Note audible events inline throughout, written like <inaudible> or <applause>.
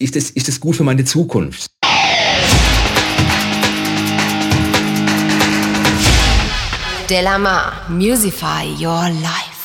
ist das, ist das gut für meine Zukunft? Delamar, Musify Your Life.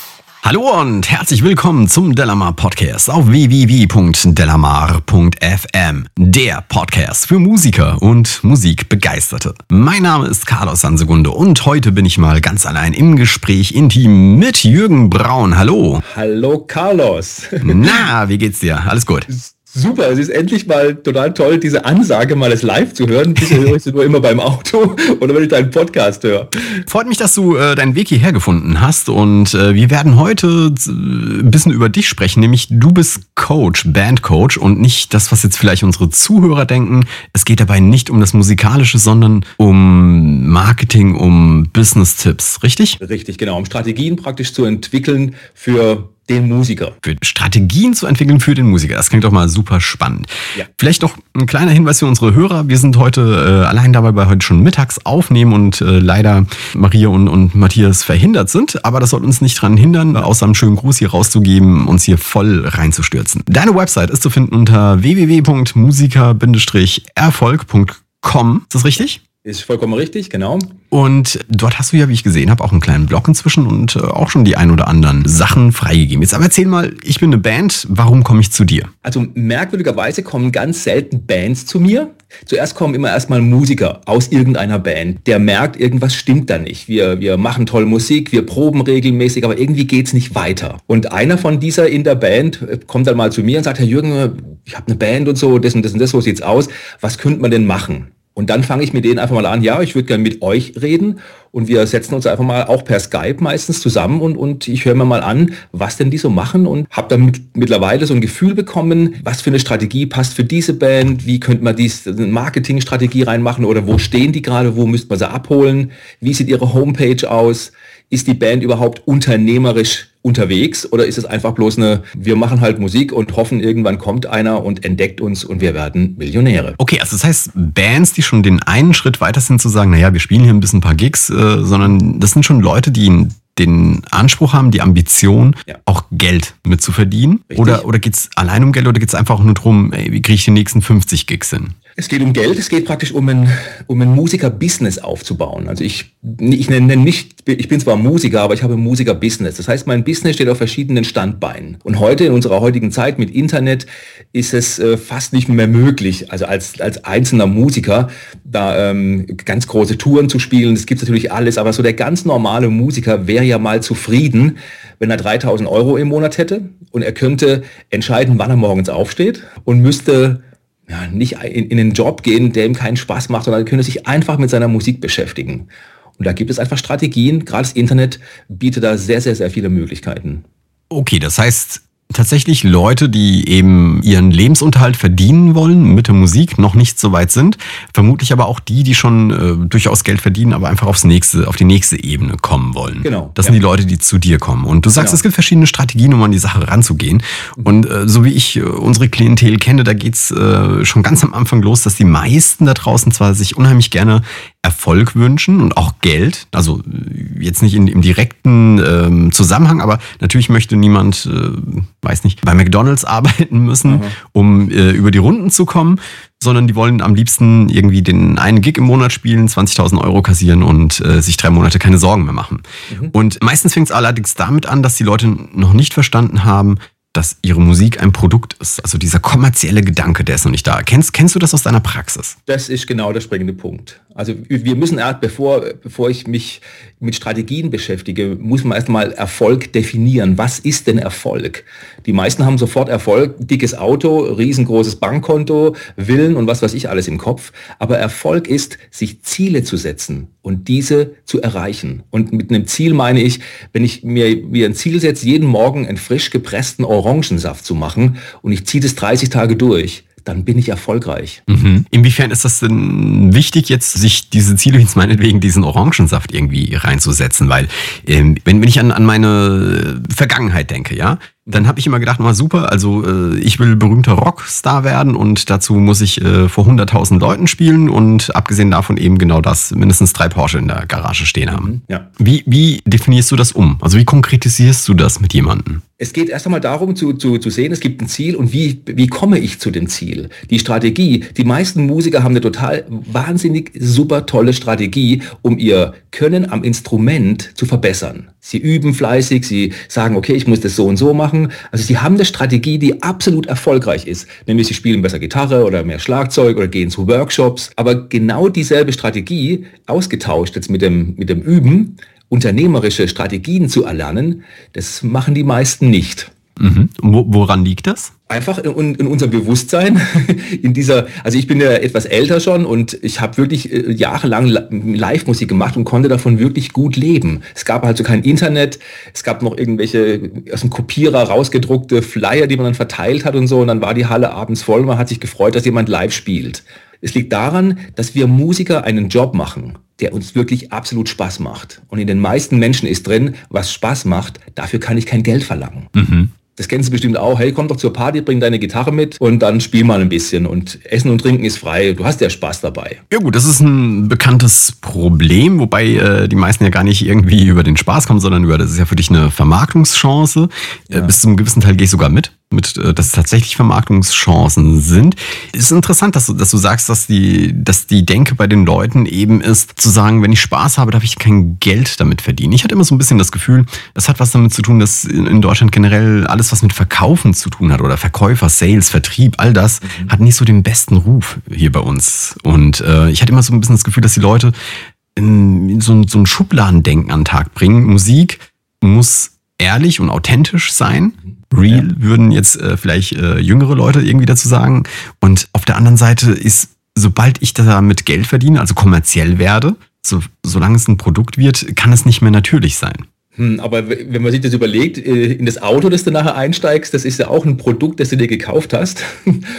Hallo und herzlich willkommen zum Delamar Podcast auf www.delamar.fm. Der Podcast für Musiker und Musikbegeisterte. Mein Name ist Carlos Sansegunde und heute bin ich mal ganz allein im Gespräch intim mit Jürgen Braun. Hallo. Hallo Carlos. Na, wie geht's dir? Alles gut? <laughs> Super, es ist endlich mal total toll, diese Ansage mal live zu hören. Bisher höre ich sie nur immer beim Auto <laughs> oder wenn ich deinen Podcast höre. Freut mich, dass du äh, deinen Weg hierher gefunden hast und äh, wir werden heute äh, ein bisschen über dich sprechen, nämlich du bist Coach, Bandcoach und nicht das, was jetzt vielleicht unsere Zuhörer denken. Es geht dabei nicht um das Musikalische, sondern um Marketing, um Business-Tipps, richtig? Richtig, genau, um Strategien praktisch zu entwickeln für den Musiker. Für Strategien zu entwickeln für den Musiker. Das klingt doch mal super spannend. Ja. Vielleicht noch ein kleiner Hinweis für unsere Hörer. Wir sind heute äh, allein dabei, weil wir heute schon mittags aufnehmen und äh, leider Maria und, und Matthias verhindert sind. Aber das soll uns nicht daran hindern, außer einen schönen Gruß hier rauszugeben, uns hier voll reinzustürzen. Deine Website ist zu finden unter www.musiker-erfolg.com. Ist das richtig? Ist vollkommen richtig, genau. Und dort hast du ja, wie ich gesehen habe, auch einen kleinen Blog inzwischen und äh, auch schon die ein oder anderen Sachen freigegeben. Jetzt aber erzähl mal, ich bin eine Band, warum komme ich zu dir? Also merkwürdigerweise kommen ganz selten Bands zu mir. Zuerst kommen immer erstmal Musiker aus irgendeiner Band, der merkt, irgendwas stimmt da nicht. Wir, wir machen toll Musik, wir proben regelmäßig, aber irgendwie geht's nicht weiter. Und einer von dieser in der Band äh, kommt dann mal zu mir und sagt, Herr Jürgen, ich habe eine Band und so, das und das und das, so sieht's aus. Was könnte man denn machen? Und dann fange ich mit denen einfach mal an, ja, ich würde gerne mit euch reden. Und wir setzen uns einfach mal auch per Skype meistens zusammen und, und ich höre mir mal an, was denn die so machen und habe dann mit, mittlerweile so ein Gefühl bekommen, was für eine Strategie passt für diese Band, wie könnte man diese Marketingstrategie reinmachen oder wo stehen die gerade, wo müsste man sie abholen, wie sieht ihre Homepage aus, ist die Band überhaupt unternehmerisch unterwegs oder ist es einfach bloß eine, wir machen halt Musik und hoffen, irgendwann kommt einer und entdeckt uns und wir werden Millionäre. Okay, also das heißt, Bands, die schon den einen Schritt weiter sind zu sagen, naja, wir spielen hier ein bisschen ein paar Gigs, äh, sondern das sind schon Leute, die den Anspruch haben, die Ambition, ja. auch Geld mitzuverdienen? Richtig. Oder, oder geht es allein um Geld oder geht es einfach nur darum, ey, wie kriege ich die nächsten 50 Gigs hin? Es geht um Geld, es geht praktisch um ein, um ein Musiker-Business aufzubauen. Also ich, ich nenne nicht, ich bin zwar Musiker, aber ich habe Musiker-Business. Das heißt, mein Business steht auf verschiedenen Standbeinen. Und heute, in unserer heutigen Zeit mit Internet, ist es äh, fast nicht mehr möglich, also als, als einzelner Musiker, da ähm, ganz große Touren zu spielen. Das gibt natürlich alles, aber so der ganz normale Musiker wäre ja mal zufrieden, wenn er 3000 Euro im Monat hätte und er könnte entscheiden, wann er morgens aufsteht und müsste ja, nicht in, in den Job gehen, der ihm keinen Spaß macht, sondern er könnte sich einfach mit seiner Musik beschäftigen. Und da gibt es einfach Strategien, gerade das Internet bietet da sehr, sehr, sehr viele Möglichkeiten. Okay, das heißt, tatsächlich Leute, die eben ihren Lebensunterhalt verdienen wollen mit der Musik, noch nicht so weit sind. Vermutlich aber auch die, die schon äh, durchaus Geld verdienen, aber einfach aufs nächste, auf die nächste Ebene kommen wollen. Genau. Das ja. sind die Leute, die zu dir kommen. Und du sagst, genau. es gibt verschiedene Strategien, um an die Sache ranzugehen. Mhm. Und äh, so wie ich äh, unsere Klientel kenne, da geht's äh, schon ganz am Anfang los, dass die meisten da draußen zwar sich unheimlich gerne Erfolg wünschen und auch Geld. Also jetzt nicht in, im direkten ähm, Zusammenhang, aber natürlich möchte niemand, äh, weiß nicht, bei McDonalds <laughs> arbeiten müssen, mhm. um äh, über die Runden zu kommen, sondern die wollen am liebsten irgendwie den einen Gig im Monat spielen, 20.000 Euro kassieren und äh, sich drei Monate keine Sorgen mehr machen. Mhm. Und meistens fängt es allerdings damit an, dass die Leute noch nicht verstanden haben, dass ihre Musik ein Produkt ist. Also dieser kommerzielle Gedanke, der ist noch nicht da. Kennst, kennst du das aus deiner Praxis? Das ist genau der springende Punkt. Also wir müssen, bevor, bevor ich mich mit Strategien beschäftige, muss man erstmal Erfolg definieren. Was ist denn Erfolg? Die meisten haben sofort Erfolg, dickes Auto, riesengroßes Bankkonto, Willen und was weiß ich alles im Kopf. Aber Erfolg ist, sich Ziele zu setzen und diese zu erreichen. Und mit einem Ziel meine ich, wenn ich mir, mir ein Ziel setze, jeden Morgen einen frisch gepressten Orangensaft zu machen und ich ziehe das 30 Tage durch, dann bin ich erfolgreich. Mhm. Inwiefern ist das denn wichtig, jetzt sich diese Ziele, jetzt meinetwegen diesen Orangensaft irgendwie reinzusetzen? Weil ähm, wenn, wenn ich an, an meine Vergangenheit denke, ja, dann habe ich immer gedacht, mal super, also äh, ich will berühmter Rockstar werden und dazu muss ich äh, vor 100.000 Leuten spielen und abgesehen davon eben genau das, mindestens drei Porsche in der Garage stehen haben. Mhm, ja. Wie, wie definierst du das um? Also wie konkretisierst du das mit jemandem? Es geht erst einmal darum zu, zu, zu sehen, es gibt ein Ziel und wie, wie komme ich zu dem Ziel? Die Strategie. Die meisten Musiker haben eine total wahnsinnig super tolle Strategie, um ihr Können am Instrument zu verbessern. Sie üben fleißig, sie sagen, okay, ich muss das so und so machen. Also sie haben eine Strategie, die absolut erfolgreich ist. Nämlich sie spielen besser Gitarre oder mehr Schlagzeug oder gehen zu Workshops. Aber genau dieselbe Strategie, ausgetauscht jetzt mit dem, mit dem Üben, unternehmerische Strategien zu erlernen, das machen die meisten nicht. Mhm. Woran liegt das? Einfach in, in unserem Bewusstsein, <laughs> in dieser, also ich bin ja etwas älter schon und ich habe wirklich äh, jahrelang Live-Musik gemacht und konnte davon wirklich gut leben. Es gab also kein Internet, es gab noch irgendwelche aus dem Kopierer rausgedruckte Flyer, die man dann verteilt hat und so und dann war die Halle abends voll und man hat sich gefreut, dass jemand live spielt. Es liegt daran, dass wir Musiker einen Job machen, der uns wirklich absolut Spaß macht. Und in den meisten Menschen ist drin, was Spaß macht, dafür kann ich kein Geld verlangen. Mhm. Das kennst du bestimmt auch. Hey, komm doch zur Party, bring deine Gitarre mit und dann spiel mal ein bisschen. Und Essen und Trinken ist frei. Du hast ja Spaß dabei. Ja gut, das ist ein bekanntes Problem, wobei äh, die meisten ja gar nicht irgendwie über den Spaß kommen, sondern über, das ist ja für dich eine Vermarktungschance. Äh, ja. Äh, bis zum gewissen Teil gehe ich sogar mit mit, äh, dass es tatsächlich Vermarktungschancen sind. Es ist interessant, dass du, dass du sagst, dass die, dass die Denke bei den Leuten eben ist, zu sagen, wenn ich Spaß habe, darf ich kein Geld damit verdienen. Ich hatte immer so ein bisschen das Gefühl, das hat was damit zu tun, dass in Deutschland generell alles, was mit Verkaufen zu tun hat oder Verkäufer, Sales, Vertrieb, all das, mhm. hat nicht so den besten Ruf hier bei uns. Und äh, ich hatte immer so ein bisschen das Gefühl, dass die Leute in so, so ein Schubladendenken an den Tag bringen. Musik muss ehrlich und authentisch sein. Real ja. würden jetzt äh, vielleicht äh, jüngere Leute irgendwie dazu sagen. Und auf der anderen Seite ist, sobald ich damit Geld verdiene, also kommerziell werde, so, solange es ein Produkt wird, kann es nicht mehr natürlich sein. Hm, aber wenn man sich das überlegt, äh, in das Auto, das du nachher einsteigst, das ist ja auch ein Produkt, das du dir gekauft hast.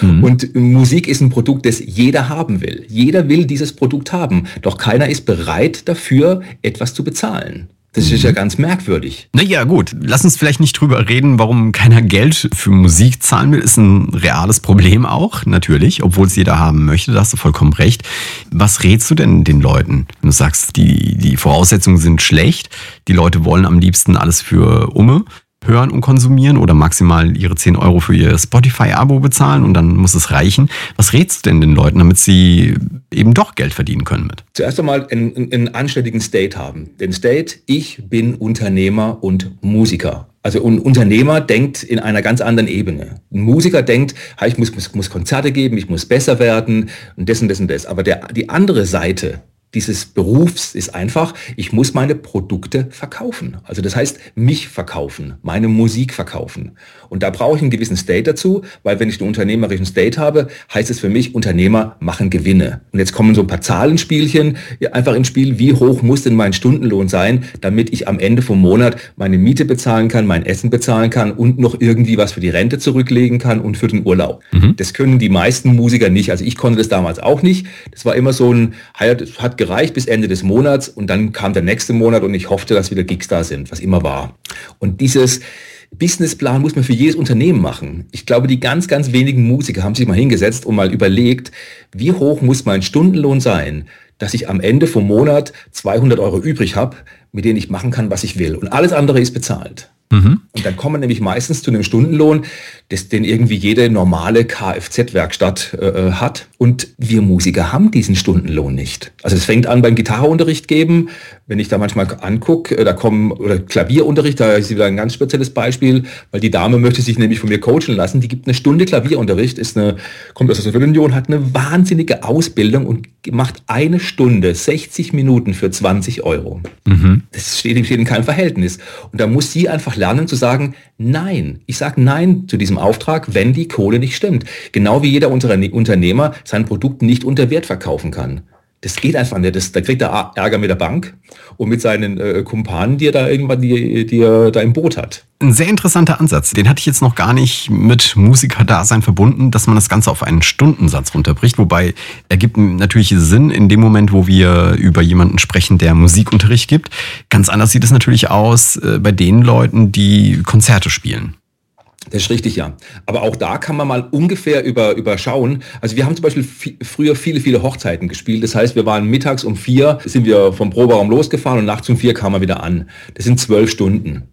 Mhm. Und Musik ist ein Produkt, das jeder haben will. Jeder will dieses Produkt haben. Doch keiner ist bereit dafür, etwas zu bezahlen. Das ist ja mhm. ganz merkwürdig. Naja, gut. Lass uns vielleicht nicht drüber reden, warum keiner Geld für Musik zahlen will. Ist ein reales Problem auch, natürlich, obwohl es jeder haben möchte. Da hast du vollkommen recht. Was rätst du denn den Leuten? Wenn du sagst, die, die Voraussetzungen sind schlecht, die Leute wollen am liebsten alles für Umme hören und konsumieren oder maximal ihre 10 Euro für ihr Spotify-Abo bezahlen und dann muss es reichen. Was rätst du denn den Leuten, damit sie eben doch Geld verdienen können mit? Zuerst einmal einen, einen anständigen State haben. Den State, ich bin Unternehmer und Musiker. Also ein Unternehmer denkt in einer ganz anderen Ebene. Ein Musiker denkt, ich muss, muss, Konzerte geben, ich muss besser werden und das und das und das. Aber der, die andere Seite dieses Berufs ist einfach, ich muss meine Produkte verkaufen. Also das heißt, mich verkaufen, meine Musik verkaufen. Und da brauche ich einen gewissen State dazu, weil wenn ich einen unternehmerischen State habe, heißt es für mich, Unternehmer machen Gewinne. Und jetzt kommen so ein paar Zahlenspielchen einfach ins Spiel. Wie hoch muss denn mein Stundenlohn sein, damit ich am Ende vom Monat meine Miete bezahlen kann, mein Essen bezahlen kann und noch irgendwie was für die Rente zurücklegen kann und für den Urlaub. Mhm. Das können die meisten Musiker nicht. Also ich konnte das damals auch nicht. Das war immer so ein, hat gereicht bis Ende des Monats und dann kam der nächste Monat und ich hoffte, dass wieder Gigs da sind, was immer war. Und dieses Businessplan muss man für jedes Unternehmen machen. Ich glaube, die ganz, ganz wenigen Musiker haben sich mal hingesetzt und mal überlegt, wie hoch muss mein Stundenlohn sein, dass ich am Ende vom Monat 200 Euro übrig habe, mit denen ich machen kann, was ich will. Und alles andere ist bezahlt. Mhm. Und dann kommen wir nämlich meistens zu einem Stundenlohn, das, den irgendwie jede normale Kfz-Werkstatt äh, äh, hat. Und wir Musiker haben diesen Stundenlohn nicht. Also es fängt an beim Gitarreunterricht geben. Wenn ich da manchmal angucke, äh, da kommen, oder Klavierunterricht, da ist wieder ein ganz spezielles Beispiel, weil die Dame möchte sich nämlich von mir coachen lassen. Die gibt eine Stunde Klavierunterricht, ist eine, kommt aus der Sowjetunion, hat eine wahnsinnige Ausbildung und macht eine Stunde, 60 Minuten für 20 Euro. Mhm. Das steht, steht in keinem Verhältnis. Und da muss sie einfach lernen zu sagen, nein. Ich sage nein zu diesem Auftrag, wenn die Kohle nicht stimmt. Genau wie jeder Unternehmer sein Produkt nicht unter Wert verkaufen kann. Das geht einfach nicht. Das, da kriegt er Ärger mit der Bank und mit seinen äh, Kumpanen, die er da irgendwann, die, die er da im Boot hat. Ein sehr interessanter Ansatz. Den hatte ich jetzt noch gar nicht mit Musikerdasein verbunden, dass man das Ganze auf einen Stundensatz runterbricht. Wobei er gibt natürlich Sinn in dem Moment, wo wir über jemanden sprechen, der Musikunterricht gibt. Ganz anders sieht es natürlich aus äh, bei den Leuten, die Konzerte spielen. Das ist richtig, ja. Aber auch da kann man mal ungefähr über, überschauen. Also wir haben zum Beispiel früher viele, viele Hochzeiten gespielt. Das heißt, wir waren mittags um vier, sind wir vom Proberaum losgefahren und nachts um vier kamen wir wieder an. Das sind zwölf Stunden.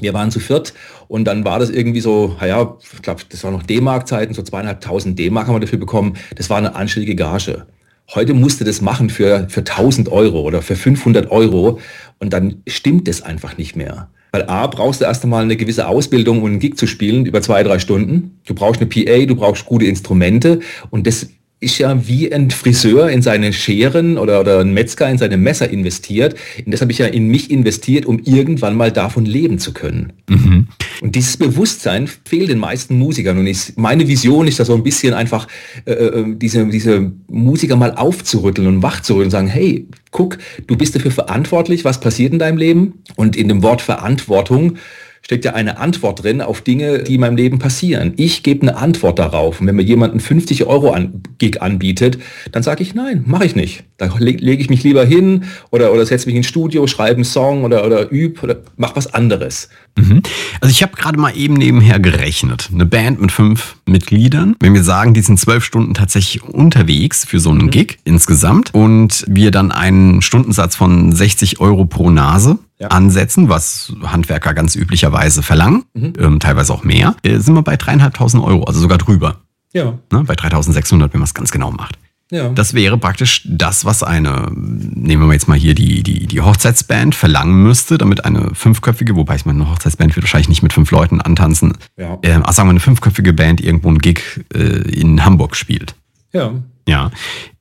Wir waren zu viert und dann war das irgendwie so, naja, ich glaube, das war noch D-Mark-Zeiten, so zweieinhalbtausend D-Mark haben wir dafür bekommen. Das war eine anständige Gage. Heute musste das machen für, für 1000 Euro oder für 500 Euro und dann stimmt das einfach nicht mehr. Weil A, brauchst du erst einmal eine gewisse Ausbildung, um einen Gig zu spielen über zwei, drei Stunden. Du brauchst eine PA, du brauchst gute Instrumente und das ist ja wie ein Friseur in seine Scheren oder, oder ein Metzger in seine Messer investiert. Und das habe ich ja in mich investiert, um irgendwann mal davon leben zu können. Mhm. Und dieses Bewusstsein fehlt den meisten Musikern. Und ich, meine Vision ist da so ein bisschen einfach, äh, äh diese, diese Musiker mal aufzurütteln und wachzurütteln und sagen, hey, guck, du bist dafür verantwortlich, was passiert in deinem Leben. Und in dem Wort Verantwortung steckt ja eine Antwort drin auf Dinge, die in meinem Leben passieren. Ich gebe eine Antwort darauf. Und wenn mir jemand einen 50 Euro an, Gig anbietet, dann sage ich nein, mache ich nicht. Da lege leg ich mich lieber hin oder, oder setze mich ins Studio, schreibe einen Song oder, oder übe oder mach was anderes. Mhm. Also ich habe gerade mal eben nebenher gerechnet. Eine Band mit fünf Mitgliedern. Wenn wir sagen, die sind zwölf Stunden tatsächlich unterwegs für so einen mhm. Gig insgesamt und wir dann einen Stundensatz von 60 Euro pro Nase ja. ansetzen, was Handwerker ganz üblicherweise verlangen, mhm. ähm, teilweise auch mehr, äh, sind wir bei dreieinhalbtausend Euro, also sogar drüber. Ja. Ne, bei 3600, wenn man es ganz genau macht. Ja. Das wäre praktisch das, was eine, nehmen wir jetzt mal hier die, die, die Hochzeitsband verlangen müsste, damit eine fünfköpfige, wobei ich meine, eine Hochzeitsband wird wahrscheinlich nicht mit fünf Leuten antanzen, ja. äh, also sagen wir eine fünfköpfige Band irgendwo einen Gig äh, in Hamburg spielt. Ja. Ja.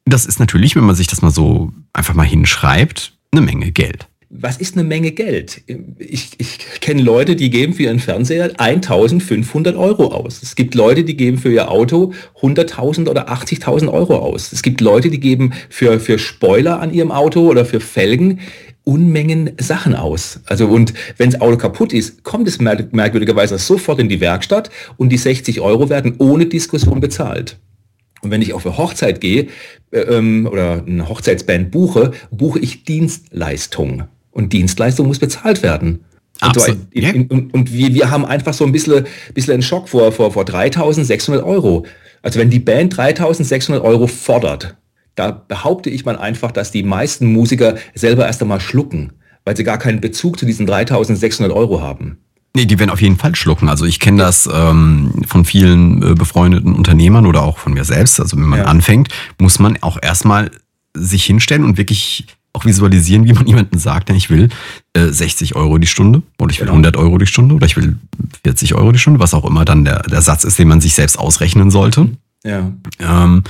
Das ist natürlich, wenn man sich das mal so einfach mal hinschreibt, eine Menge Geld was ist eine Menge Geld? Ich, ich kenne Leute, die geben für ihren Fernseher 1500 Euro aus. Es gibt Leute, die geben für ihr Auto 100.000 oder 80.000 Euro aus. Es gibt Leute, die geben für, für Spoiler an ihrem Auto oder für Felgen Unmengen Sachen aus. Also und wenn das Auto kaputt ist, kommt es merkwürdigerweise sofort in die Werkstatt und die 60 Euro werden ohne Diskussion bezahlt. Und wenn ich auf eine Hochzeit gehe äh, ähm, oder eine Hochzeitsband buche, buche ich Dienstleistungen. Und Dienstleistung muss bezahlt werden. Absolut. Und, yeah. und, und wir, wir haben einfach so ein bisschen, bisschen einen Schock vor, vor, vor 3600 Euro. Also wenn die Band 3600 Euro fordert, da behaupte ich mal einfach, dass die meisten Musiker selber erst einmal schlucken, weil sie gar keinen Bezug zu diesen 3600 Euro haben. Nee, die werden auf jeden Fall schlucken. Also ich kenne das ähm, von vielen äh, befreundeten Unternehmern oder auch von mir selbst. Also wenn man ja. anfängt, muss man auch erstmal sich hinstellen und wirklich auch visualisieren, wie man jemanden sagt, denn ich will äh, 60 Euro die Stunde oder ich will genau. 100 Euro die Stunde oder ich will 40 Euro die Stunde, was auch immer dann der, der Satz ist, den man sich selbst ausrechnen sollte. Ja. Ähm,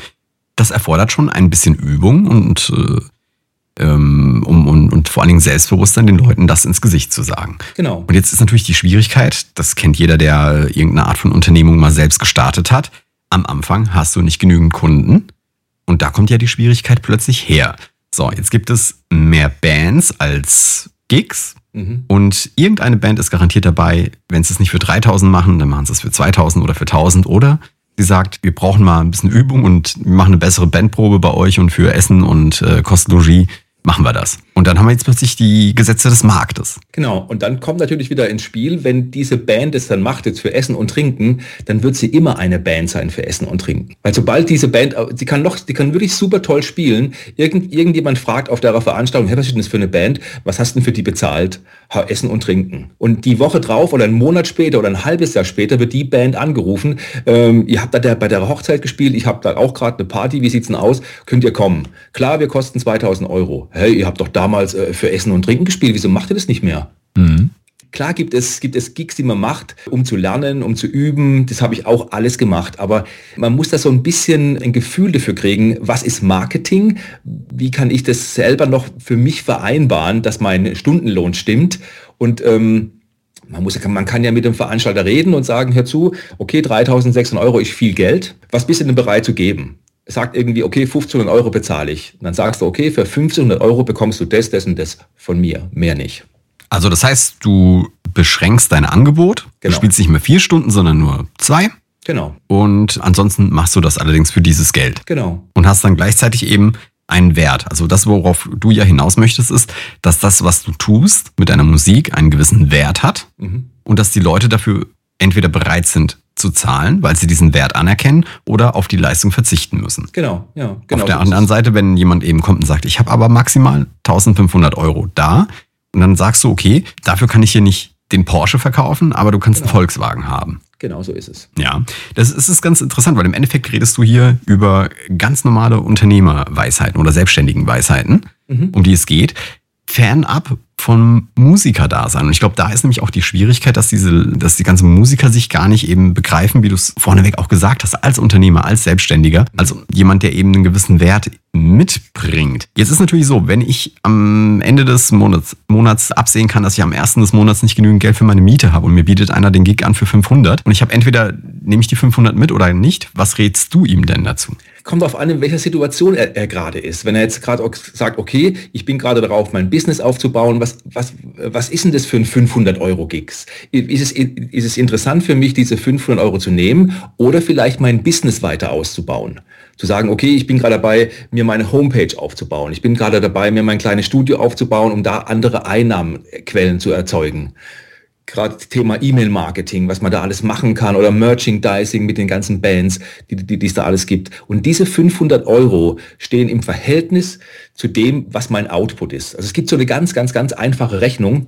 das erfordert schon ein bisschen Übung und äh, ähm, um, und, und vor allen Dingen Selbstbewusstsein, den Leuten das ins Gesicht zu sagen. Genau. Und jetzt ist natürlich die Schwierigkeit, das kennt jeder, der irgendeine Art von Unternehmung mal selbst gestartet hat. Am Anfang hast du nicht genügend Kunden und da kommt ja die Schwierigkeit plötzlich her. So, jetzt gibt es mehr Bands als Gigs. Mhm. Und irgendeine Band ist garantiert dabei, wenn sie es nicht für 3000 machen, dann machen sie es für 2000 oder für 1000 oder sie sagt, wir brauchen mal ein bisschen Übung und machen eine bessere Bandprobe bei euch und für Essen und äh, Kostenlogie machen wir das. Und dann haben wir jetzt plötzlich die Gesetze des Marktes. Genau. Und dann kommt natürlich wieder ins Spiel, wenn diese Band es dann macht jetzt für Essen und Trinken, dann wird sie immer eine Band sein für Essen und Trinken. Weil sobald diese Band, sie kann noch, die kann wirklich super toll spielen. Irgend, irgendjemand fragt auf der Veranstaltung, hey, was ist denn das für eine Band? Was hast du denn für die bezahlt? Ha, Essen und Trinken. Und die Woche drauf oder einen Monat später oder ein halbes Jahr später wird die Band angerufen. Ähm, ihr habt da der, bei der Hochzeit gespielt, ich habe da auch gerade eine Party, wie sieht's denn aus? Könnt ihr kommen? Klar, wir kosten 2000 Euro hey, ihr habt doch damals äh, für Essen und Trinken gespielt, wieso macht ihr das nicht mehr? Mhm. Klar gibt es, gibt es Gigs, die man macht, um zu lernen, um zu üben. Das habe ich auch alles gemacht. Aber man muss da so ein bisschen ein Gefühl dafür kriegen, was ist Marketing? Wie kann ich das selber noch für mich vereinbaren, dass mein Stundenlohn stimmt? Und ähm, man, muss, man kann ja mit dem Veranstalter reden und sagen, hör zu, okay, 3600 Euro ist viel Geld. Was bist du denn bereit zu geben? Sagt irgendwie, okay, 1500 Euro bezahle ich. Und dann sagst du, okay, für 1500 Euro bekommst du das, das und das von mir, mehr nicht. Also das heißt, du beschränkst dein Angebot, genau. du spielst nicht mehr vier Stunden, sondern nur zwei. Genau. Und ansonsten machst du das allerdings für dieses Geld. Genau. Und hast dann gleichzeitig eben einen Wert. Also das, worauf du ja hinaus möchtest, ist, dass das, was du tust mit deiner Musik, einen gewissen Wert hat mhm. und dass die Leute dafür entweder bereit sind zu zahlen, weil sie diesen Wert anerkennen oder auf die Leistung verzichten müssen. Genau, ja. Genau auf der anderen Seite, wenn jemand eben kommt und sagt, ich habe aber maximal 1500 Euro da und dann sagst du, okay, dafür kann ich hier nicht den Porsche verkaufen, aber du kannst genau. einen Volkswagen haben. Genau so ist es. Ja, das ist, ist ganz interessant, weil im Endeffekt redest du hier über ganz normale Unternehmerweisheiten oder Selbstständigenweisheiten, mhm. um die es geht fernab vom Musikerdasein. Und ich glaube, da ist nämlich auch die Schwierigkeit, dass diese, dass die ganzen Musiker sich gar nicht eben begreifen, wie du es vorneweg auch gesagt hast, als Unternehmer, als Selbstständiger, also jemand, der eben einen gewissen Wert mitbringt. Jetzt ist natürlich so, wenn ich am Ende des Monats, Monats absehen kann, dass ich am ersten des Monats nicht genügend Geld für meine Miete habe und mir bietet einer den Gig an für 500 und ich habe entweder nehme ich die 500 mit oder nicht, was rätst du ihm denn dazu? Kommt darauf an, in welcher Situation er, er gerade ist. Wenn er jetzt gerade sagt, okay, ich bin gerade darauf, mein Business aufzubauen, was, was, was ist denn das für ein 500 Euro Gigs? Ist es, ist es interessant für mich, diese 500 Euro zu nehmen oder vielleicht mein Business weiter auszubauen? Zu sagen, okay, ich bin gerade dabei, mir meine Homepage aufzubauen. Ich bin gerade dabei, mir mein kleines Studio aufzubauen, um da andere Einnahmenquellen zu erzeugen gerade Thema E-Mail-Marketing, was man da alles machen kann oder Merchandising mit den ganzen Bands, die, die, die es da alles gibt. Und diese 500 Euro stehen im Verhältnis zu dem, was mein Output ist. Also es gibt so eine ganz, ganz, ganz einfache Rechnung,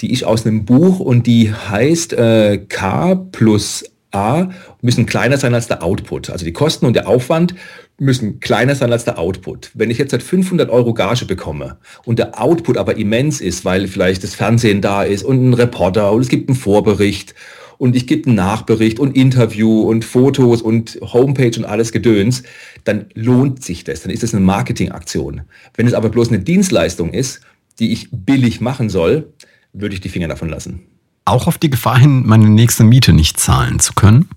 die ich aus einem Buch und die heißt äh, K plus A müssen kleiner sein als der Output. Also die Kosten und der Aufwand müssen kleiner sein als der Output. Wenn ich jetzt seit 500 Euro Gage bekomme und der Output aber immens ist, weil vielleicht das Fernsehen da ist und ein Reporter und es gibt einen Vorbericht und ich gebe einen Nachbericht und Interview und Fotos und Homepage und alles Gedöns, dann lohnt sich das. Dann ist es eine Marketingaktion. Wenn es aber bloß eine Dienstleistung ist, die ich billig machen soll, würde ich die Finger davon lassen. Auch auf die Gefahr hin, meine nächste Miete nicht zahlen zu können?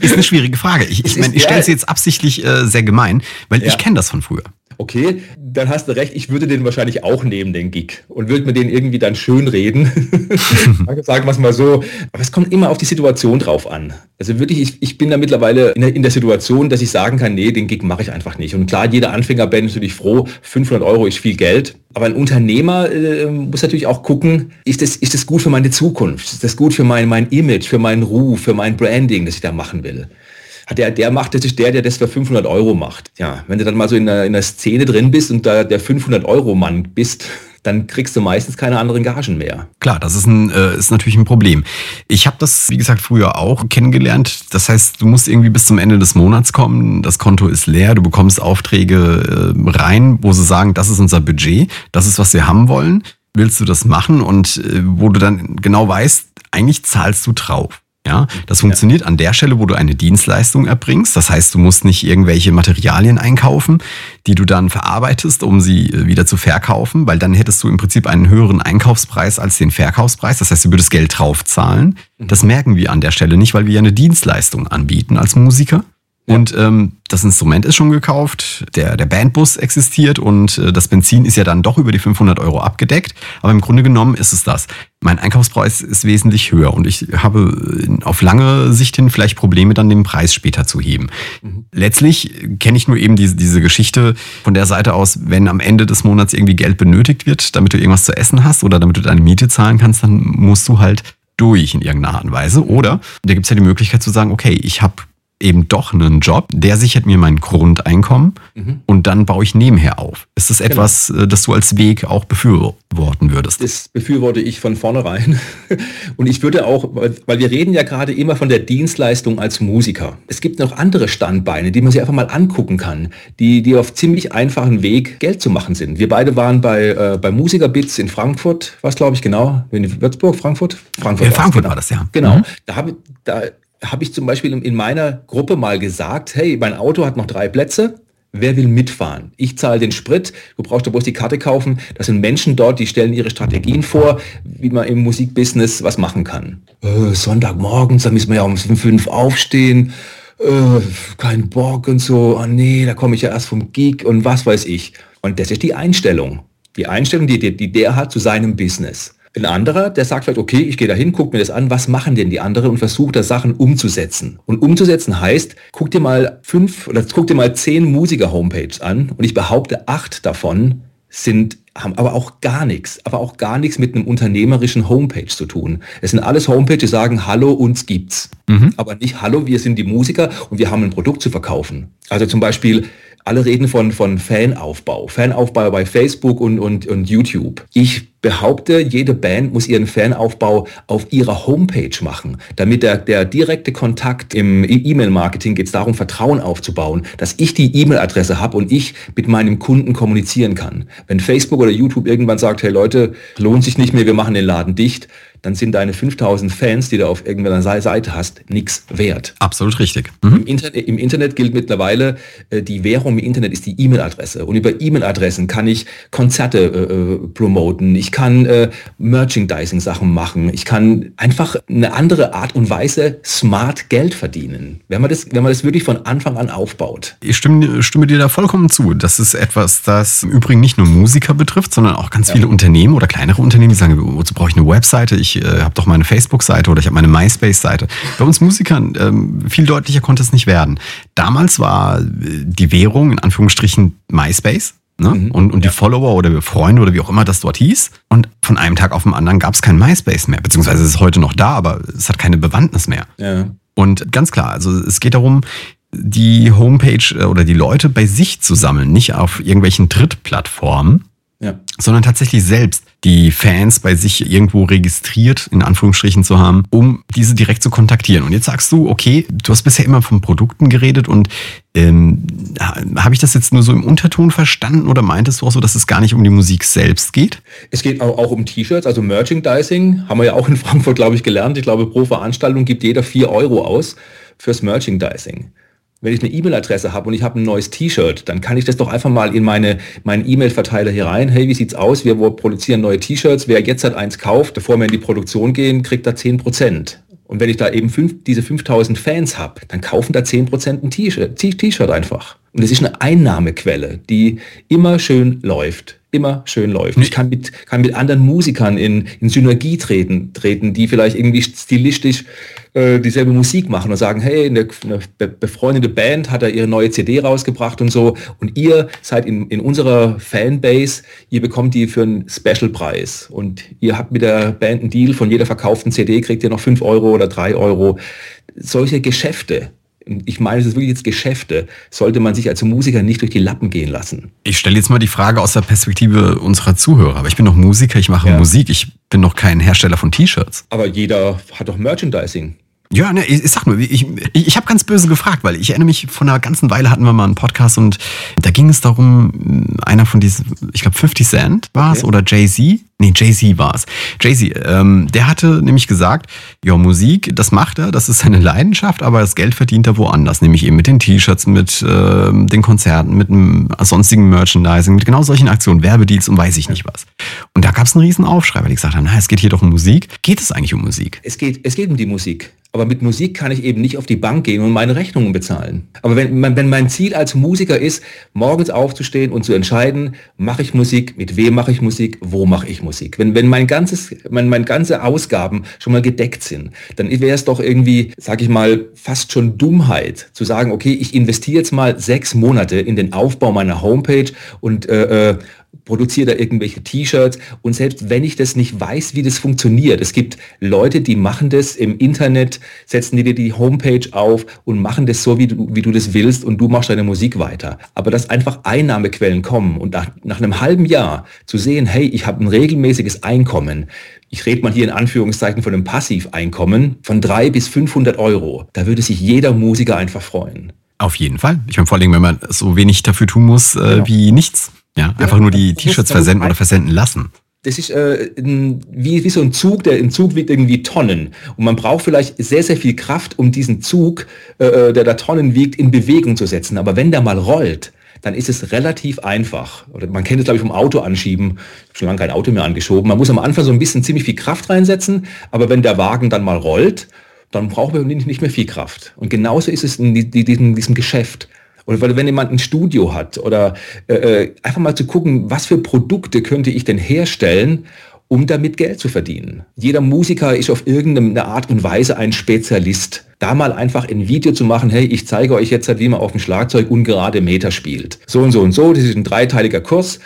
Ist eine schwierige Frage. Ich, ich, mein, ich stelle sie jetzt absichtlich äh, sehr gemein, weil ja. ich kenne das von früher. Okay, dann hast du recht, ich würde den wahrscheinlich auch nehmen, den Gig. Und würde mir den irgendwie dann schön reden. <laughs> Sagen wir es mal so. Aber es kommt immer auf die Situation drauf an. Also wirklich, ich, ich bin da mittlerweile in der, in der Situation, dass ich sagen kann, nee, den Gig mache ich einfach nicht. Und klar, jeder Anfängerband ist natürlich froh, 500 Euro ist viel Geld. Aber ein Unternehmer äh, muss natürlich auch gucken, ist das, ist das gut für meine Zukunft? Ist das gut für mein, mein Image, für meinen Ruf, für mein Branding, das ich da machen will? Der, der macht, das ist der, der das für 500 Euro macht. Ja, wenn du dann mal so in der, in der Szene drin bist und da der 500 Euro Mann bist, dann kriegst du meistens keine anderen Gagen mehr. Klar, das ist, ein, äh, ist natürlich ein Problem. Ich habe das, wie gesagt, früher auch kennengelernt. Das heißt, du musst irgendwie bis zum Ende des Monats kommen, das Konto ist leer, du bekommst Aufträge äh, rein, wo sie sagen, das ist unser Budget, das ist, was wir haben wollen. Willst du das machen? Und äh, wo du dann genau weißt, eigentlich zahlst du drauf. Ja, das funktioniert ja. an der Stelle, wo du eine Dienstleistung erbringst. Das heißt, du musst nicht irgendwelche Materialien einkaufen, die du dann verarbeitest, um sie äh, wieder zu verkaufen, weil dann hättest du im Prinzip einen höheren Einkaufspreis als den Verkaufspreis. Das heißt, du würdest Geld draufzahlen. Mhm. Das merken wir an der Stelle nicht, weil wir ja eine Dienstleistung anbieten als Musiker. Und ähm, das Instrument ist schon gekauft, der, der Bandbus existiert und äh, das Benzin ist ja dann doch über die 500 Euro abgedeckt. Aber im Grunde genommen ist es das. Mein Einkaufspreis ist wesentlich höher und ich habe auf lange Sicht hin vielleicht Probleme, dann den Preis später zu heben. Mhm. Letztlich kenne ich nur eben diese, diese Geschichte von der Seite aus, wenn am Ende des Monats irgendwie Geld benötigt wird, damit du irgendwas zu essen hast oder damit du deine Miete zahlen kannst, dann musst du halt durch in irgendeiner Art und Weise. Oder da gibt es ja die Möglichkeit zu sagen, okay, ich habe eben doch einen Job, der sichert mir mein Grundeinkommen mhm. und dann baue ich nebenher auf. Ist das genau. etwas, genau. das du als Weg auch befürworten würdest? Das befürworte ich von vornherein. <laughs> Und ich würde auch, weil wir reden ja gerade immer von der Dienstleistung als Musiker. Es gibt noch andere Standbeine, die man sich einfach mal angucken kann, die, die auf ziemlich einfachen Weg Geld zu machen sind. Wir beide waren bei, äh, bei Musikerbits in Frankfurt, was glaube ich genau, in Würzburg, Frankfurt? Frankfurt, ja, Frankfurt genau. war das, ja. Genau. Mhm. Da habe da habe ich zum Beispiel in meiner Gruppe mal gesagt, hey, mein Auto hat noch drei Plätze, wer will mitfahren? Ich zahle den Sprit, du brauchst da bloß die Karte kaufen. Das sind Menschen dort, die stellen ihre Strategien vor, wie man im Musikbusiness was machen kann. Äh, Sonntagmorgens, da müssen wir ja um fünf aufstehen. Äh, kein Bock und so. Oh nee, da komme ich ja erst vom Geek und was weiß ich. Und das ist die Einstellung. Die Einstellung, die, die der hat zu seinem Business. Ein anderer, der sagt vielleicht, okay, ich gehe da hin, guck mir das an, was machen denn die anderen und versuche da Sachen umzusetzen. Und umzusetzen heißt, guck dir mal fünf oder guck dir mal zehn Musiker-Homepages an und ich behaupte, acht davon sind haben aber auch gar nichts, aber auch gar nichts mit einem unternehmerischen Homepage zu tun. Es sind alles Homepages, die sagen, hallo, uns gibt's. Mhm. Aber nicht, hallo, wir sind die Musiker und wir haben ein Produkt zu verkaufen. Also zum Beispiel, alle reden von, von Fanaufbau, Fanaufbau bei Facebook und, und, und YouTube. Ich behaupte, jede Band muss ihren Fanaufbau auf ihrer Homepage machen, damit der, der direkte Kontakt im E-Mail-Marketing geht es darum, Vertrauen aufzubauen, dass ich die E-Mail-Adresse habe und ich mit meinem Kunden kommunizieren kann. Wenn Facebook oder YouTube irgendwann sagt, hey Leute, lohnt sich nicht mehr, wir machen den Laden dicht, dann sind deine 5000 Fans, die du auf irgendeiner Seite hast, nichts wert. Absolut richtig. Mhm. Im, Internet, Im, Internet, gilt mittlerweile, äh, die Währung im Internet ist die E-Mail-Adresse. Und über E-Mail-Adressen kann ich Konzerte äh, äh, promoten, ich kann äh, Merchandising-Sachen machen, ich kann einfach eine andere Art und Weise smart Geld verdienen, wenn man das, wenn man das wirklich von Anfang an aufbaut. Ich stimme, stimme dir da vollkommen zu. Das ist etwas, das im Übrigen nicht nur Musiker betrifft, sondern auch ganz ja. viele Unternehmen oder kleinere Unternehmen, die sagen, wozu brauche ich eine Webseite? Ich ich äh, habe doch meine Facebook-Seite oder ich habe meine MySpace-Seite. Bei uns Musikern ähm, viel deutlicher konnte es nicht werden. Damals war äh, die Währung in Anführungsstrichen MySpace. Ne? Mhm. Und, und ja. die Follower oder Freunde oder wie auch immer das dort hieß. Und von einem Tag auf den anderen gab es kein MySpace mehr. Beziehungsweise ist es heute noch da, aber es hat keine Bewandtnis mehr. Ja. Und ganz klar, also es geht darum, die Homepage äh, oder die Leute bei sich zu sammeln, nicht auf irgendwelchen Drittplattformen, ja. sondern tatsächlich selbst die Fans bei sich irgendwo registriert, in Anführungsstrichen zu haben, um diese direkt zu kontaktieren. Und jetzt sagst du, okay, du hast bisher immer von Produkten geredet und ähm, habe ich das jetzt nur so im Unterton verstanden oder meintest du auch so, dass es gar nicht um die Musik selbst geht? Es geht auch, auch um T-Shirts, also Merchandising, haben wir ja auch in Frankfurt, glaube ich, gelernt. Ich glaube, pro Veranstaltung gibt jeder vier Euro aus fürs Merchandising wenn ich eine E-Mail-Adresse habe und ich habe ein neues T-Shirt, dann kann ich das doch einfach mal in meine, meinen E-Mail-Verteiler hier rein. Hey, wie sieht's aus? Wir produzieren neue T-Shirts. Wer jetzt hat eins kauft, bevor wir in die Produktion gehen, kriegt da 10 Prozent. Und wenn ich da eben fünf, diese 5000 Fans habe, dann kaufen da 10 Prozent ein T-Shirt einfach. Und es ist eine Einnahmequelle, die immer schön läuft immer schön läuft. Ich kann mit, kann mit anderen Musikern in, in Synergie treten, treten, die vielleicht irgendwie stilistisch äh, dieselbe Musik machen und sagen, hey, eine, eine befreundete Band hat da ihre neue CD rausgebracht und so und ihr seid in, in unserer Fanbase, ihr bekommt die für einen Specialpreis und ihr habt mit der Band einen Deal, von jeder verkauften CD kriegt ihr noch 5 Euro oder 3 Euro. Solche Geschäfte, ich meine, es ist wirklich jetzt Geschäfte, sollte man sich als Musiker nicht durch die Lappen gehen lassen. Ich stelle jetzt mal die Frage aus der Perspektive unserer Zuhörer. Aber ich bin noch Musiker, ich mache ja. Musik, ich bin noch kein Hersteller von T-Shirts. Aber jeder hat doch Merchandising. Ja, ne, ich, ich sag nur, ich, ich, ich habe ganz böse gefragt, weil ich erinnere mich, von einer ganzen Weile hatten wir mal einen Podcast und da ging es darum, einer von diesen, ich glaube 50 Cent war es okay. oder Jay-Z. Nee, Jay-Z war es. Jay-Z, ähm, der hatte nämlich gesagt, ja, Musik, das macht er, das ist seine Leidenschaft, aber das Geld verdient er woanders, nämlich eben mit den T-Shirts, mit äh, den Konzerten, mit dem sonstigen Merchandising, mit genau solchen Aktionen, Werbedeals und weiß ich nicht was. Und da gab es einen riesen Aufschrei, weil die gesagt haben, na, es geht hier doch um Musik. Geht es eigentlich um Musik? Es geht, es geht um die Musik. Aber mit Musik kann ich eben nicht auf die Bank gehen und meine Rechnungen bezahlen. Aber wenn, wenn mein Ziel als Musiker ist, morgens aufzustehen und zu entscheiden, mache ich Musik, mit wem mache ich Musik, wo mache ich Musik. Wenn, wenn mein ganzes, mein, meine ganze Ausgaben schon mal gedeckt sind, dann wäre es doch irgendwie, sage ich mal, fast schon Dummheit zu sagen, okay, ich investiere jetzt mal sechs Monate in den Aufbau meiner Homepage und äh, äh produziere da irgendwelche T-Shirts und selbst wenn ich das nicht weiß, wie das funktioniert, es gibt Leute, die machen das im Internet, setzen dir die Homepage auf und machen das so, wie du, wie du das willst und du machst deine Musik weiter. Aber dass einfach Einnahmequellen kommen und nach, nach einem halben Jahr zu sehen, hey, ich habe ein regelmäßiges Einkommen, ich rede mal hier in Anführungszeichen von einem Passiveinkommen von drei bis 500 Euro, da würde sich jeder Musiker einfach freuen. Auf jeden Fall. Ich meine, vor allem, wenn man so wenig dafür tun muss äh, genau. wie nichts. Ja, einfach nur die T-Shirts versenden oder versenden lassen. Das ist äh, wie, wie so ein Zug, der im Zug wiegt irgendwie Tonnen. Und man braucht vielleicht sehr, sehr viel Kraft, um diesen Zug, äh, äh der da Tonnen wiegt, in Bewegung zu setzen. Aber wenn der mal rollt, dann ist es relativ einfach. Oder man kennt es, glaube ich, vom Auto anschieben. Ich habe schon lange kein Auto mehr angeschoben. Man muss am Anfang so ein bisschen ziemlich viel Kraft reinsetzen, aber wenn der Wagen dann mal rollt, dann braucht man nicht mehr viel Kraft. Und genauso ist es in diesem, diesem Geschäft. Oder weil wenn jemand ein Studio hat oder äh, äh, einfach mal zu gucken, was für Produkte könnte ich denn herstellen, um damit Geld zu verdienen. Jeder Musiker ist auf irgendeine Art und Weise ein Spezialist. Da mal einfach ein Video zu machen, hey, ich zeige euch jetzt, wie man auf dem Schlagzeug ungerade Meter spielt. So und so und so, das ist ein dreiteiliger Kurs.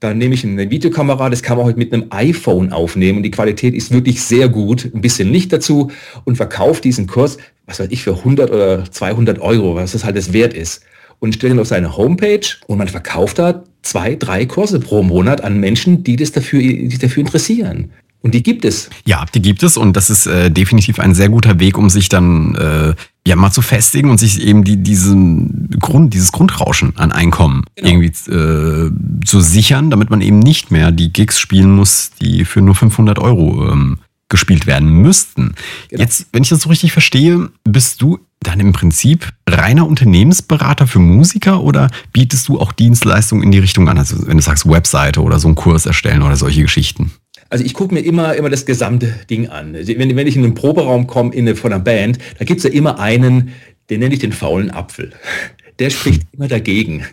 Dann nehme ich eine Videokamera, das kann man heute mit einem iPhone aufnehmen die Qualität ist wirklich sehr gut, ein bisschen Licht dazu und verkauft diesen Kurs, was weiß ich, für 100 oder 200 Euro, was das halt das wert ist und stellt ihn auf seine Homepage und man verkauft da zwei, drei Kurse pro Monat an Menschen, die das dafür, die sich dafür interessieren. Und die gibt es. Ja, die gibt es und das ist äh, definitiv ein sehr guter Weg, um sich dann äh, ja mal zu festigen und sich eben die, diesen Grund, dieses Grundrauschen an Einkommen genau. irgendwie äh, zu sichern, damit man eben nicht mehr die Gigs spielen muss, die für nur 500 Euro ähm, gespielt werden müssten. Genau. Jetzt, wenn ich das so richtig verstehe, bist du dann im Prinzip reiner Unternehmensberater für Musiker oder bietest du auch Dienstleistungen in die Richtung an? Also wenn du sagst Webseite oder so einen Kurs erstellen oder solche Geschichten. Also ich gucke mir immer, immer das gesamte Ding an. Wenn, wenn ich in einen Proberaum komme in eine, von einer Band, da gibt es ja immer einen, den nenne ich den faulen Apfel der spricht immer dagegen.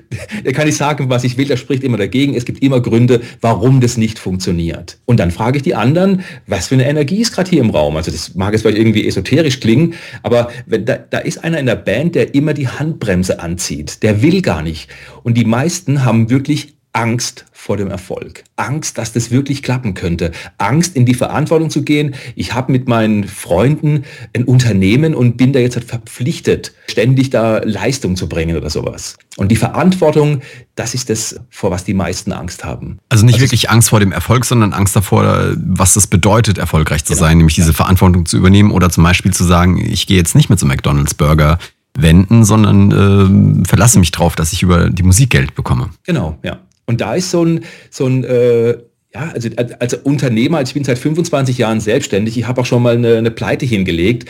Der kann nicht sagen, was ich will, der spricht immer dagegen. Es gibt immer Gründe, warum das nicht funktioniert. Und dann frage ich die anderen, was für eine Energie ist gerade hier im Raum? Also das mag jetzt vielleicht irgendwie esoterisch klingen, aber wenn, da, da ist einer in der Band, der immer die Handbremse anzieht. Der will gar nicht. Und die meisten haben wirklich Angst vor dem Erfolg. Angst, dass das wirklich klappen könnte. Angst, in die Verantwortung zu gehen. Ich habe mit meinen Freunden ein Unternehmen und bin da jetzt halt verpflichtet, ständig da Leistung zu bringen oder sowas. Und die Verantwortung, das ist das, vor was die meisten Angst haben. Also nicht also wirklich Angst vor dem Erfolg, sondern Angst davor, was es bedeutet, erfolgreich zu genau. sein, nämlich diese Verantwortung zu übernehmen oder zum Beispiel zu sagen, ich gehe jetzt nicht mehr zum McDonald's Burger wenden, sondern äh, verlasse mich drauf, dass ich über die Musik Geld bekomme. Genau, ja. Und da ist so ein, so ein äh, ja, also als Unternehmer, ich bin seit 25 Jahren selbstständig, ich habe auch schon mal eine, eine Pleite hingelegt,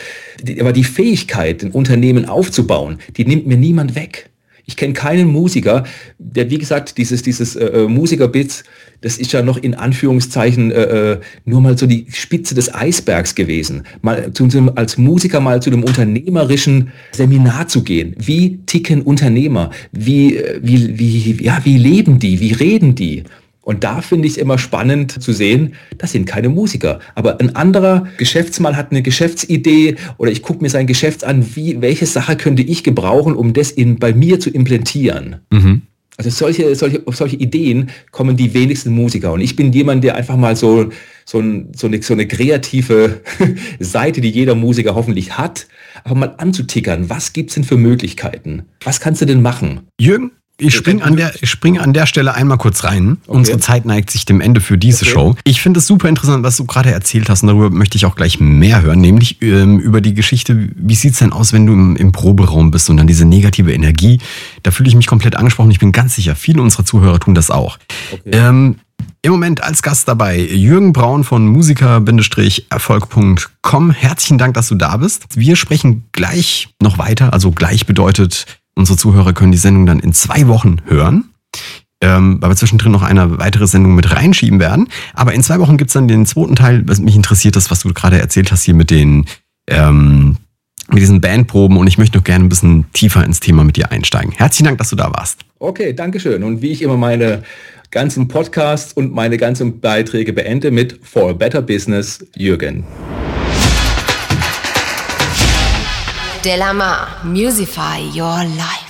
aber die Fähigkeit, ein Unternehmen aufzubauen, die nimmt mir niemand weg. Ich kenne keinen Musiker, der, wie gesagt, dieses, dieses äh, äh Musikerbits, das ist ja noch in Anführungszeichen äh, äh, nur mal so die Spitze des Eisbergs gewesen. Mal zu, als Musiker mal zu einem unternehmerischen Seminar zu gehen. Wie ticken Unternehmer? Wie, äh, wie, wie, ja, wie leben die? Wie reden die? Und da finde ich es immer spannend zu sehen, das sind keine Musiker. Aber ein anderer Geschäftsmann hat eine Geschäftsidee oder ich gucke mir sein Geschäft an, wie, welche Sache könnte ich gebrauchen, um das in, bei mir zu implementieren. Mhm. Also solche, solche, auf solche Ideen kommen die wenigsten Musiker. Und ich bin jemand, der einfach mal so, so, ein, so, eine, so eine kreative <laughs> Seite, die jeder Musiker hoffentlich hat, einfach mal anzutickern. Was gibt's denn für Möglichkeiten? Was kannst du denn machen? Jürgen, ich springe an, der, spring an der Stelle einmal kurz rein. Okay. Unsere Zeit neigt sich dem Ende für diese okay. Show. Ich finde es super interessant, was du gerade erzählt hast und darüber möchte ich auch gleich mehr hören, nämlich ähm, über die Geschichte, wie sieht es denn aus, wenn du im, im, Proberaum bist und dann diese negative Energie. Da fühle ich mich komplett angesprochen. Ich bin ganz sicher, viele unserer Zuhörer tun das auch. Okay. Ähm, im Moment als Gast dabei Jürgen Braun von musiker-erfolg.com. Herzlichen Dank, dass du da bist. Wir sprechen gleich noch weiter, also gleich bedeutet Unsere Zuhörer können die Sendung dann in zwei Wochen hören. Ähm, weil wir zwischendrin noch eine weitere Sendung mit reinschieben werden. Aber in zwei Wochen gibt es dann den zweiten Teil, was mich interessiert ist, was du gerade erzählt hast hier mit den ähm, mit diesen Bandproben und ich möchte noch gerne ein bisschen tiefer ins Thema mit dir einsteigen. Herzlichen Dank, dass du da warst. Okay, danke schön. Und wie ich immer meine ganzen Podcasts und meine ganzen Beiträge beende mit For a Better Business, Jürgen. Delamar, Musify Your Life.